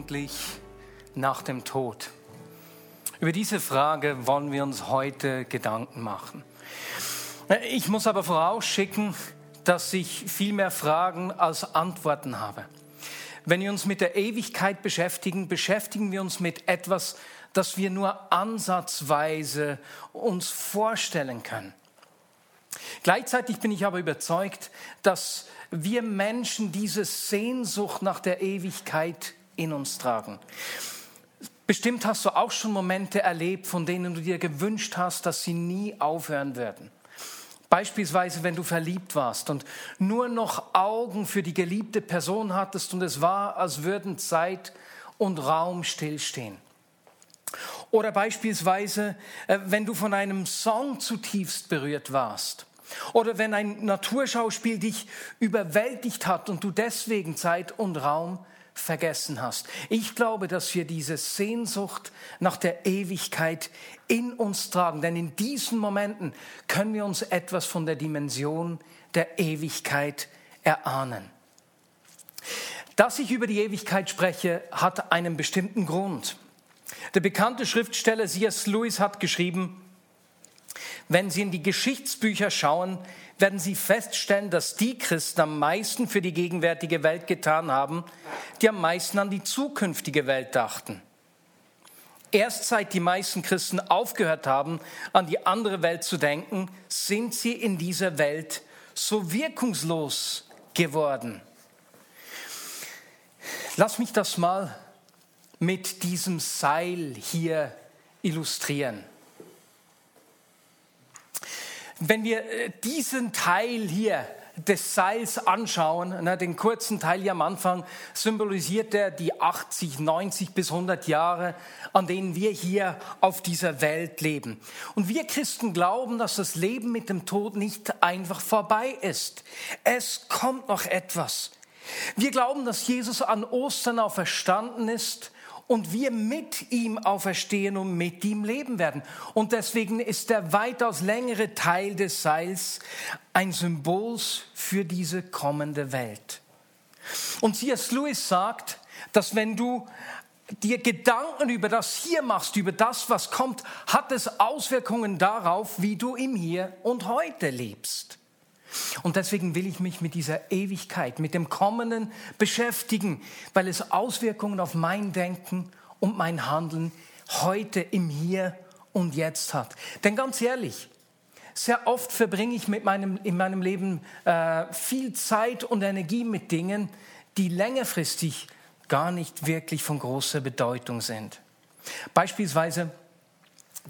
Eigentlich nach dem Tod? Über diese Frage wollen wir uns heute Gedanken machen. Ich muss aber vorausschicken, dass ich viel mehr Fragen als Antworten habe. Wenn wir uns mit der Ewigkeit beschäftigen, beschäftigen wir uns mit etwas, das wir nur ansatzweise uns vorstellen können. Gleichzeitig bin ich aber überzeugt, dass wir Menschen diese Sehnsucht nach der Ewigkeit in uns tragen. Bestimmt hast du auch schon Momente erlebt, von denen du dir gewünscht hast, dass sie nie aufhören würden. Beispielsweise, wenn du verliebt warst und nur noch Augen für die geliebte Person hattest und es war, als würden Zeit und Raum stillstehen. Oder beispielsweise, äh, wenn du von einem Song zutiefst berührt warst. Oder wenn ein Naturschauspiel dich überwältigt hat und du deswegen Zeit und Raum vergessen hast. Ich glaube, dass wir diese Sehnsucht nach der Ewigkeit in uns tragen, denn in diesen Momenten können wir uns etwas von der Dimension der Ewigkeit erahnen. Dass ich über die Ewigkeit spreche, hat einen bestimmten Grund. Der bekannte Schriftsteller C.S. Lewis hat geschrieben, wenn Sie in die Geschichtsbücher schauen, werden Sie feststellen, dass die Christen am meisten für die gegenwärtige Welt getan haben, die am meisten an die zukünftige Welt dachten. Erst seit die meisten Christen aufgehört haben, an die andere Welt zu denken, sind sie in dieser Welt so wirkungslos geworden. Lass mich das mal mit diesem Seil hier illustrieren. Wenn wir äh, diesen Teil hier des Seils anschauen, den kurzen Teil hier am Anfang, symbolisiert er die 80, 90 bis 100 Jahre, an denen wir hier auf dieser Welt leben. Und wir Christen glauben, dass das Leben mit dem Tod nicht einfach vorbei ist. Es kommt noch etwas. Wir glauben, dass Jesus an Ostern auferstanden ist und wir mit ihm auferstehen und mit ihm leben werden. Und deswegen ist der weitaus längere Teil des Seils ein Symbol für diese kommende Welt. Und C.S. Lewis sagt, dass wenn du dir Gedanken über das Hier machst, über das, was kommt, hat es Auswirkungen darauf, wie du im Hier und heute lebst. Und deswegen will ich mich mit dieser Ewigkeit, mit dem Kommenden beschäftigen, weil es Auswirkungen auf mein Denken und mein Handeln heute im Hier und Jetzt hat. Denn ganz ehrlich, sehr oft verbringe ich mit meinem, in meinem Leben äh, viel Zeit und Energie mit Dingen, die längerfristig gar nicht wirklich von großer Bedeutung sind. Beispielsweise,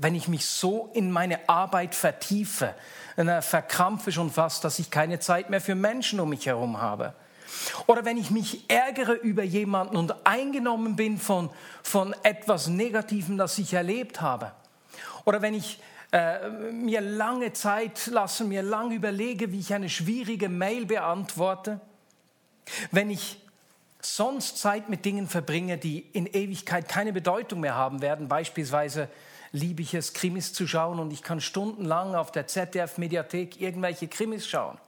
wenn ich mich so in meine Arbeit vertiefe, äh, verkrampfe schon fast, dass ich keine Zeit mehr für Menschen um mich herum habe. Oder wenn ich mich ärgere über jemanden und eingenommen bin von, von etwas Negativem, das ich erlebt habe. Oder wenn ich äh, mir lange Zeit lasse, mir lange überlege, wie ich eine schwierige Mail beantworte. Wenn ich sonst Zeit mit Dingen verbringe, die in Ewigkeit keine Bedeutung mehr haben werden, beispielsweise liebe ich es, Krimis zu schauen und ich kann stundenlang auf der ZDF-Mediathek irgendwelche Krimis schauen.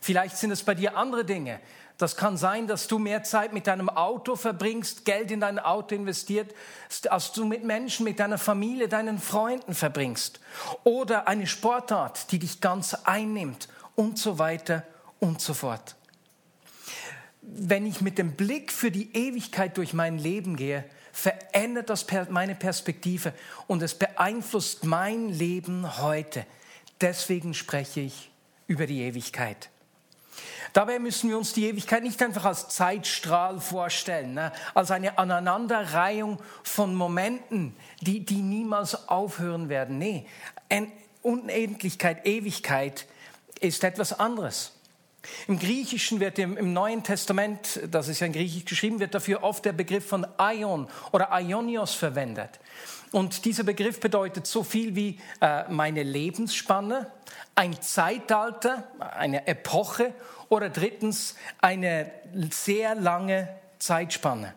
Vielleicht sind es bei dir andere Dinge. Das kann sein, dass du mehr Zeit mit deinem Auto verbringst, Geld in dein Auto investiert, als du mit Menschen, mit deiner Familie, deinen Freunden verbringst. Oder eine Sportart, die dich ganz einnimmt und so weiter und so fort. Wenn ich mit dem Blick für die Ewigkeit durch mein Leben gehe, verändert das meine Perspektive und es beeinflusst mein Leben heute. Deswegen spreche ich über die Ewigkeit. Dabei müssen wir uns die Ewigkeit nicht einfach als Zeitstrahl vorstellen, ne? als eine Aneinanderreihung von Momenten, die, die niemals aufhören werden. Nee, Unendlichkeit, Ewigkeit ist etwas anderes. Im Griechischen wird im, im, Neuen Testament, das ist ja in Griechisch geschrieben, wird dafür oft der Begriff von Aion oder Aionios verwendet. Und dieser Begriff bedeutet so viel wie äh, meine Lebensspanne, ein Zeitalter, eine Epoche oder drittens eine sehr lange Zeitspanne.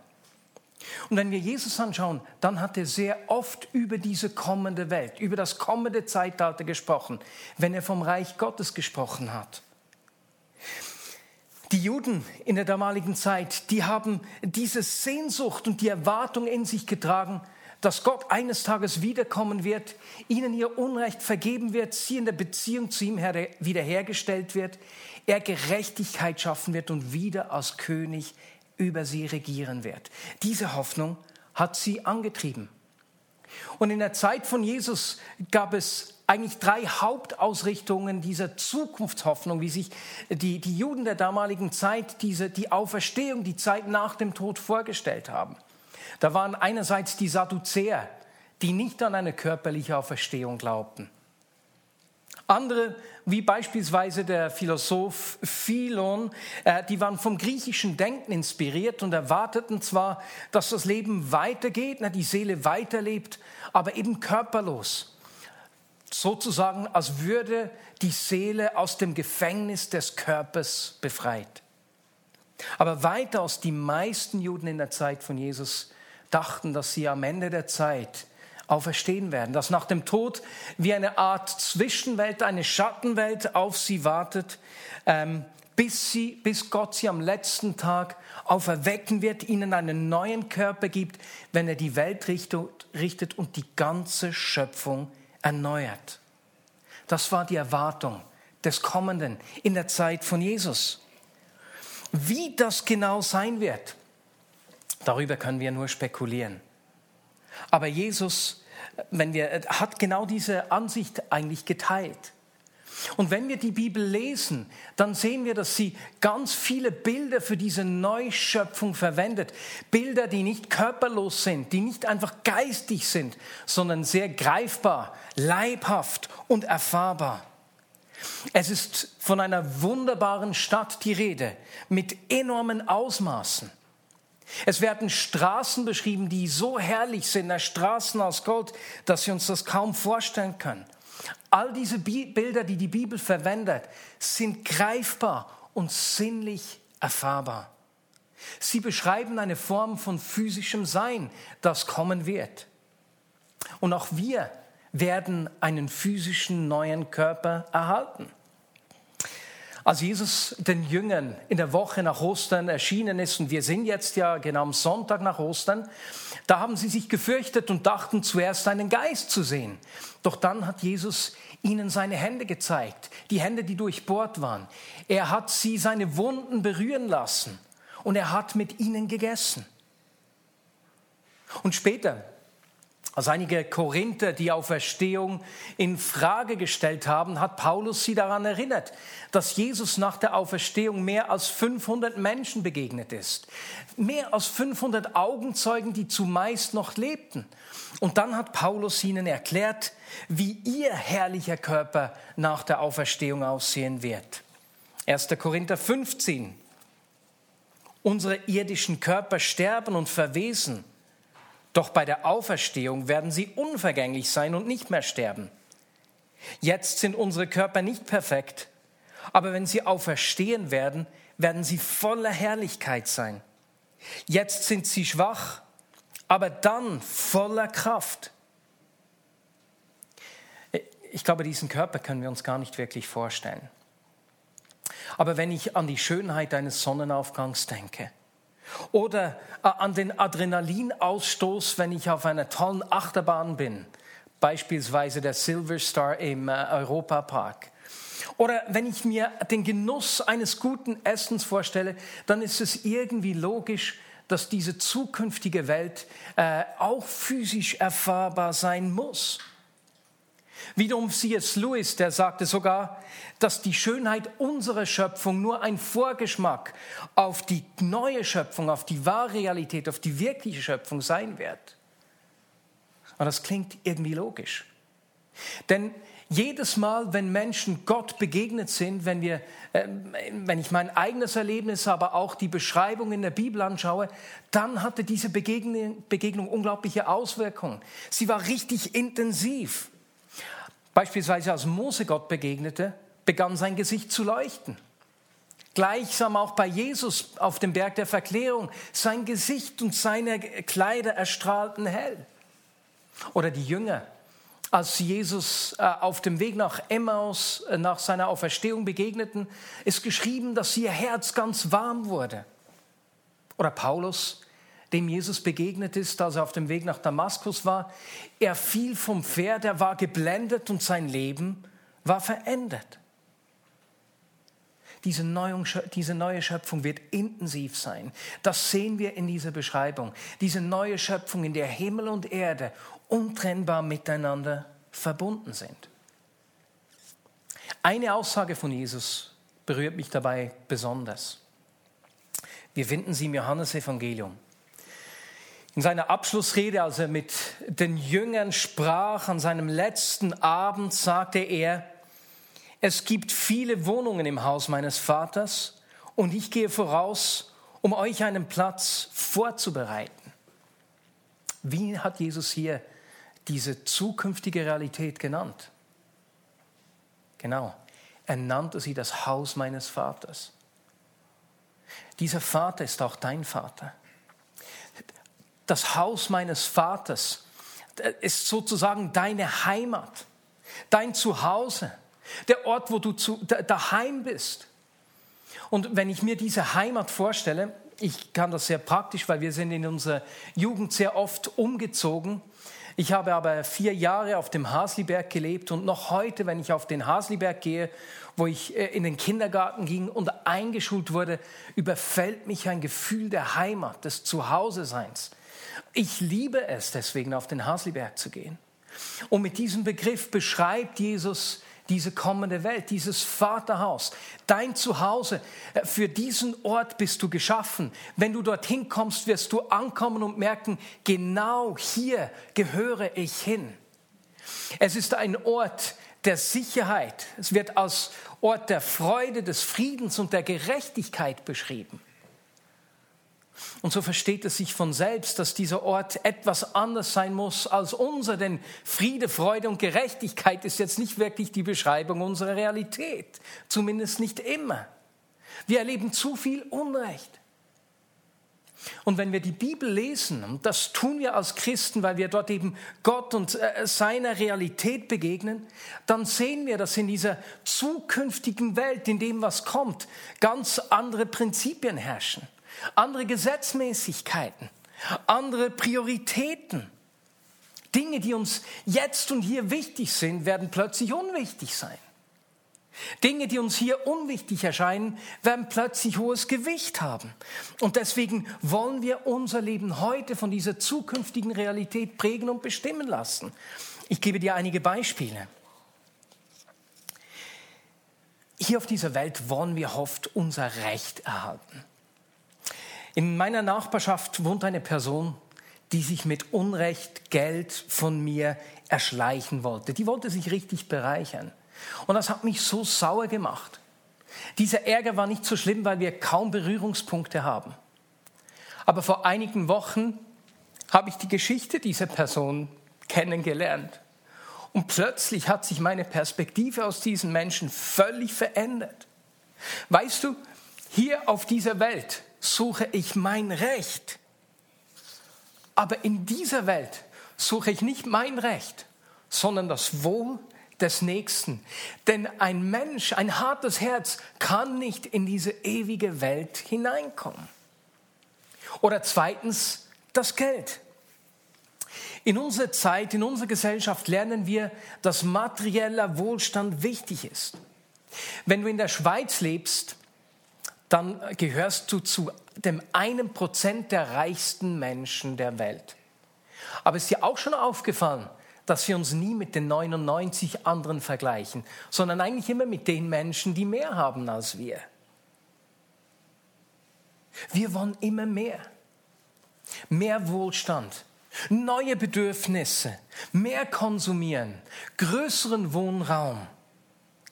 Und wenn wir Jesus anschauen, dann hat er sehr oft über diese kommende Welt, über das kommende Zeitalter gesprochen, wenn er vom Reich Gottes gesprochen hat. Die Juden in der damaligen Zeit, die haben diese Sehnsucht und die Erwartung in sich getragen, dass Gott eines Tages wiederkommen wird, ihnen ihr Unrecht vergeben wird, sie in der Beziehung zu ihm wiederhergestellt wird, er Gerechtigkeit schaffen wird und wieder als König über sie regieren wird. Diese Hoffnung hat sie angetrieben. Und in der Zeit von Jesus gab es eigentlich drei Hauptausrichtungen dieser Zukunftshoffnung, wie sich die, die Juden der damaligen Zeit diese, die Auferstehung, die Zeit nach dem Tod vorgestellt haben. Da waren einerseits die Sadduzäer, die nicht an eine körperliche Auferstehung glaubten. Andere, wie beispielsweise der Philosoph Philon, äh, die waren vom griechischen Denken inspiriert und erwarteten zwar, dass das Leben weitergeht, die Seele weiterlebt, aber eben körperlos. Sozusagen, als würde die Seele aus dem Gefängnis des Körpers befreit. Aber weitaus die meisten Juden in der Zeit von Jesus dachten, dass sie am Ende der Zeit auferstehen werden, dass nach dem Tod wie eine Art Zwischenwelt, eine Schattenwelt auf sie wartet, ähm, bis, sie, bis Gott sie am letzten Tag auferwecken wird, ihnen einen neuen Körper gibt, wenn er die Welt richtet und die ganze Schöpfung erneuert. Das war die Erwartung des Kommenden in der Zeit von Jesus. Wie das genau sein wird, darüber können wir nur spekulieren. Aber Jesus, wenn wir, hat genau diese Ansicht eigentlich geteilt. Und wenn wir die Bibel lesen, dann sehen wir, dass sie ganz viele Bilder für diese Neuschöpfung verwendet. Bilder, die nicht körperlos sind, die nicht einfach geistig sind, sondern sehr greifbar, leibhaft und erfahrbar. Es ist von einer wunderbaren Stadt die Rede, mit enormen Ausmaßen. Es werden Straßen beschrieben, die so herrlich sind, Straßen aus Gold, dass wir uns das kaum vorstellen können. All diese Bilder, die die Bibel verwendet, sind greifbar und sinnlich erfahrbar. Sie beschreiben eine Form von physischem Sein, das kommen wird. Und auch wir werden einen physischen neuen Körper erhalten. Als Jesus den Jüngern in der Woche nach Ostern erschienen ist, und wir sind jetzt ja genau am Sonntag nach Ostern, da haben sie sich gefürchtet und dachten zuerst einen Geist zu sehen. Doch dann hat Jesus ihnen seine Hände gezeigt, die Hände, die durchbohrt waren. Er hat sie seine Wunden berühren lassen und er hat mit ihnen gegessen. Und später, als einige Korinther die Auferstehung in Frage gestellt haben, hat Paulus sie daran erinnert, dass Jesus nach der Auferstehung mehr als 500 Menschen begegnet ist. Mehr als 500 Augenzeugen, die zumeist noch lebten. Und dann hat Paulus ihnen erklärt, wie ihr herrlicher Körper nach der Auferstehung aussehen wird. 1. Korinther 15. Unsere irdischen Körper sterben und verwesen doch bei der Auferstehung werden sie unvergänglich sein und nicht mehr sterben. Jetzt sind unsere Körper nicht perfekt, aber wenn sie auferstehen werden, werden sie voller Herrlichkeit sein. Jetzt sind sie schwach, aber dann voller Kraft. Ich glaube, diesen Körper können wir uns gar nicht wirklich vorstellen. Aber wenn ich an die Schönheit eines Sonnenaufgangs denke, oder äh, an den Adrenalinausstoß, wenn ich auf einer tollen Achterbahn bin, beispielsweise der Silver Star im äh, Europapark. Oder wenn ich mir den Genuss eines guten Essens vorstelle, dann ist es irgendwie logisch, dass diese zukünftige Welt äh, auch physisch erfahrbar sein muss. Wiederum C.S. Lewis, der sagte sogar, dass die Schönheit unserer Schöpfung nur ein Vorgeschmack auf die neue Schöpfung, auf die wahre Realität, auf die wirkliche Schöpfung sein wird. Und das klingt irgendwie logisch. Denn Jedes Mal, wenn Menschen Gott begegnet sind, wenn, wir, äh, wenn ich mein eigenes Erlebnis, aber auch die Beschreibung in der Bibel anschaue, dann hatte diese Begegnung, Begegnung unglaubliche Auswirkungen. Sie war richtig intensiv. Beispielsweise als Mose Gott begegnete, begann sein Gesicht zu leuchten. Gleichsam auch bei Jesus auf dem Berg der Verklärung. Sein Gesicht und seine Kleider erstrahlten hell. Oder die Jünger als Jesus äh, auf dem Weg nach Emmaus, äh, nach seiner Auferstehung begegneten, ist geschrieben, dass ihr Herz ganz warm wurde. Oder Paulus, dem Jesus begegnet ist, als er auf dem Weg nach Damaskus war, er fiel vom Pferd, er war geblendet und sein Leben war verändert. Diese, neue Schöpfung wird intensiv sein. Das sehen wir in dieser Beschreibung. Diese neue Schöpfung, in der Himmel und Erde untrennbar miteinander verbunden sind. Eine Aussage von Jesus berührt mich dabei besonders. Wir finden sie im Johannesevangelium. In seiner Abschlussrede, als er mit den Jüngern sprach, an seinem letzten Abend, sagte er, es gibt viele Wohnungen im Haus meines Vaters und ich gehe voraus, um euch einen Platz vorzubereiten. Wie hat Jesus hier diese zukünftige Realität genannt. Genau, er nannte sie das Haus meines Vaters. Dieser Vater ist auch dein Vater. Das Haus meines Vaters ist sozusagen deine Heimat, dein Zuhause, der Ort, wo du zu, daheim bist. Und wenn ich mir diese Heimat vorstelle, ich kann das sehr praktisch, weil wir sind in unserer Jugend sehr oft umgezogen ich habe aber vier Jahre auf dem Hasliberg gelebt und noch heute, wenn ich auf den Hasliberg gehe, wo ich äh, in den Kindergarten ging und eingeschult wurde, überfällt mich ein Gefühl der Heimat, des Zuhause-Seins. Ich liebe es deswegen, auf den Hasliberg zu gehen. Und mit diesem Begriff beschreibt Jesus diese kommende Welt, dieses Vaterhaus, dein Zuhause. Äh, für diesen Ort bist du geschaffen. Wenn du dorthin kommst, wirst du ankommen und merken, genau hier gehöre ich hin. Es ist ein Ort der Sicherheit. Es wird als Ort der Freude, des Friedens und der Gerechtigkeit beschrieben. Und so versteht es sich von selbst, dass dieser Ort etwas anders sein muss als unser, denn Friede, Freude und Gerechtigkeit ist jetzt nicht wirklich die Beschreibung unserer Realität, zumindest nicht immer. Wir erleben zu viel Unrecht. Und wenn wir die Bibel lesen, und das tun wir als Christen, weil wir dort eben Gott und äh, seiner Realität begegnen, dann sehen wir, dass in dieser zukünftigen Welt, in dem was kommt, ganz andere Prinzipien herrschen andere Gesetzmäßigkeiten, andere Prioritäten. Dinge, die uns jetzt und hier wichtig sind, werden plötzlich unwichtig sein. Dinge, die uns hier unwichtig erscheinen, werden plötzlich hohes Gewicht haben. Und deswegen wollen wir unser Leben heute von dieser zukünftigen Realität prägen und bestimmen lassen. Ich gebe dir einige Beispiele. Hier auf dieser Welt wollen wir oft unser Recht erhalten. In meiner Nachbarschaft wohnt eine Person, die sich mit Unrecht Geld von mir erschleichen wollte. Die wollte sich richtig bereichern. Und das hat mich so sauer gemacht. Dieser Ärger war nicht so schlimm, weil wir kaum Berührungspunkte haben. Aber vor einigen Wochen habe ich die Geschichte dieser Person kennengelernt. Und plötzlich hat sich meine Perspektive aus diesen Menschen völlig verändert. Weißt du, hier auf dieser Welt suche ich mein Recht. Aber in dieser Welt suche ich nicht mein Recht, sondern das Wohl des Nächsten. Denn ein Mensch, ein hartes Herz kann nicht in diese ewige Welt hineinkommen. Oder zweitens das Geld. In unserer Zeit, in unserer Gesellschaft lernen wir, dass materieller Wohlstand wichtig ist. Wenn du in der Schweiz lebst, dann gehörst du zu dem einen Prozent der reichsten Menschen der Welt. Aber ist dir auch schon aufgefallen, dass wir uns nie mit den 99 anderen vergleichen, sondern eigentlich immer mit den Menschen, die mehr haben als wir. Wir wollen immer mehr. Mehr Wohlstand. neue Bedürfnisse, mehr konsumieren, größeren Wohnraum.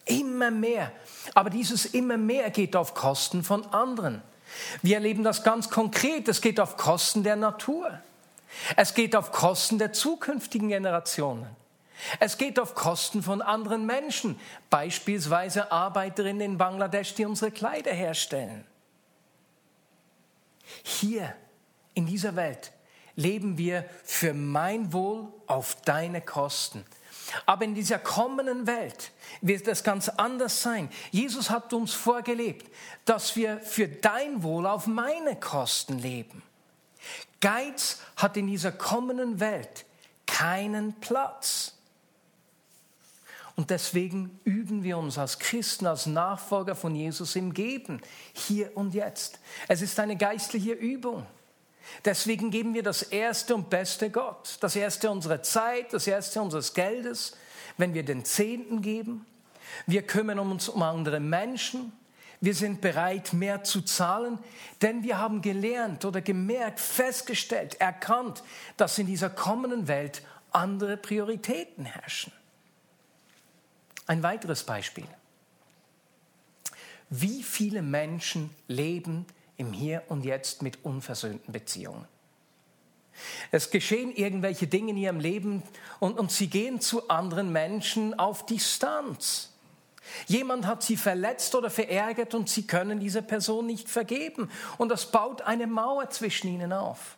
Immer mehr. Aber dieses immer mehr geht auf Kosten von anderen. Wir erleben das ganz konkret. Es geht auf Kosten der Natur. Es geht auf Kosten der zukünftigen Generationen. Es geht auf Kosten von anderen Menschen, beispielsweise Arbeiterinnen in Bangladesch, die unsere Kleider herstellen. Hier in dieser Welt leben wir für mein Wohl auf deine Kosten. Aber in dieser kommenden Welt wird das ganz anders sein. Jesus hat uns vorgelebt, dass wir für dein Wohl auf meine Kosten leben. Geiz hat in dieser kommenden Welt keinen Platz. Und deswegen üben wir uns als Christen, als Nachfolger von Jesus im Geben, hier und jetzt. Es ist eine geistliche Übung. Deswegen geben wir das Erste und Beste Gott. Das Erste unserer Zeit, das Erste unseres Geldes, wenn wir den Zehnten geben. Wir kümmern uns um andere Menschen. Wir sind bereit, mehr zu zahlen, denn wir haben gelernt oder gemerkt, festgestellt, erkannt, dass in dieser kommenden Welt andere Prioritäten herrschen. Ein weiteres Beispiel. Wie viele Menschen leben im Hier und Jetzt mit unversöhnten Beziehungen. Es geschehen irgendwelche Dinge in ihrem Leben und, und sie gehen zu anderen Menschen auf Distanz. Jemand hat sie verletzt oder verärgert und sie können dieser Person nicht vergeben. Und das baut eine Mauer zwischen ihnen auf.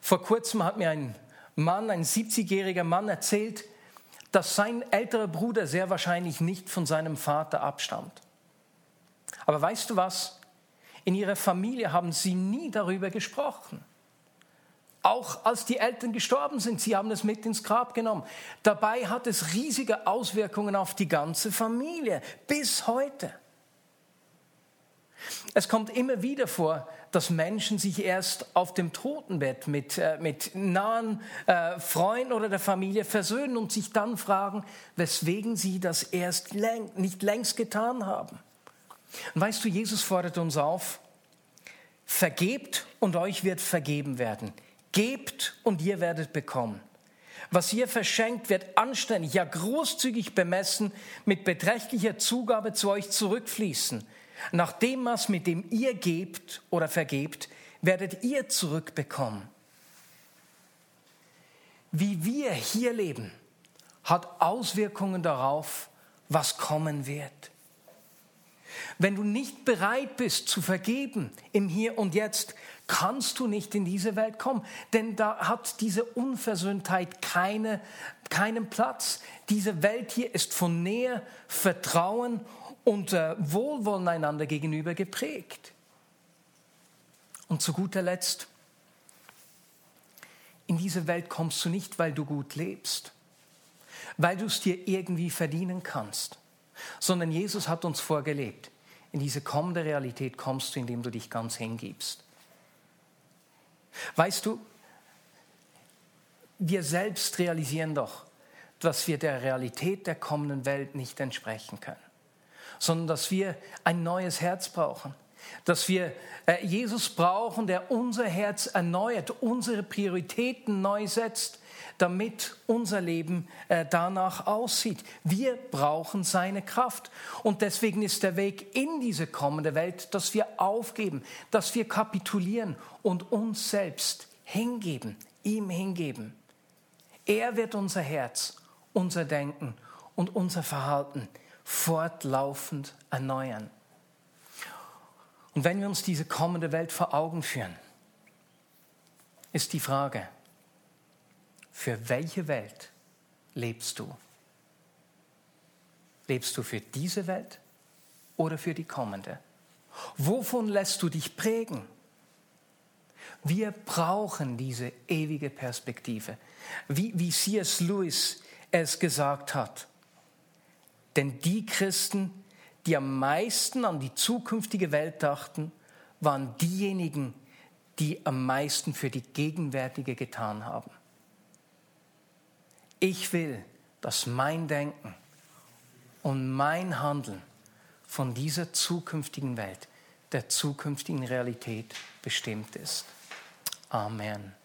Vor kurzem hat mir ein Mann, ein 70-jähriger Mann erzählt, dass sein älterer Bruder sehr wahrscheinlich nicht von seinem Vater abstammt. Aber weißt du was? In ihrer Familie haben sie nie darüber gesprochen. Auch als die Eltern gestorben sind, sie haben es mit ins Grab genommen. Dabei hat es riesige Auswirkungen auf die ganze Familie, bis heute. Es kommt immer wieder vor, dass Menschen sich erst auf dem Totenbett mit, äh, mit nahen äh, Freunden oder der Familie versöhnen und sich dann fragen, weswegen sie das erst läng nicht längst getan haben. Und weißt du, Jesus fordert uns auf, vergebt und euch wird vergeben werden. Gebt und ihr werdet bekommen. Was ihr verschenkt, wird anständig, ja großzügig bemessen, mit beträchtlicher Zugabe zu euch zurückfließen. Nach dem Maß, mit dem ihr gebt oder vergebt, werdet ihr zurückbekommen. Wie wir hier leben, hat Auswirkungen darauf, was kommen wird. Wenn du nicht bereit bist zu vergeben im Hier und Jetzt, kannst du nicht in diese Welt kommen. Denn da hat diese Unversöhntheit keine, keinen Platz. Diese Welt hier ist von Nähe, Vertrauen und äh, Wohlwollen einander gegenüber geprägt. Und zu guter Letzt, in diese Welt kommst du nicht, weil du gut lebst, weil du es dir irgendwie verdienen kannst sondern Jesus hat uns vorgelebt. In diese kommende Realität kommst du, indem du dich ganz hingibst. Weißt du, wir selbst realisieren doch, dass wir der Realität der kommenden Welt nicht entsprechen können, sondern dass wir ein neues Herz brauchen, dass wir äh, Jesus brauchen, der unser Herz erneuert, unsere Prioritäten neu setzt, damit unser Leben äh, danach aussieht. Wir brauchen seine Kraft. Und deswegen ist der Weg in diese kommende Welt, dass wir aufgeben, dass wir kapitulieren und uns selbst hingeben, ihm hingeben. Er wird unser Herz, unser Denken und unser Verhalten fortlaufend erneuern. Und wenn wir uns diese kommende Welt vor Augen führen, ist die Frage, für welche Welt lebst du? Lebst du für diese Welt oder für die kommende? Wovon lässt du dich prägen? Wir brauchen diese ewige Perspektive, wie, wie C.S. Lewis es gesagt hat. Denn die Christen, die am meisten an die zukünftige Welt dachten, waren diejenigen, die am meisten für die gegenwärtige getan haben. Ich will, dass mein Denken und mein Handeln von dieser zukünftigen Welt, der zukünftigen Realität bestimmt ist. Amen.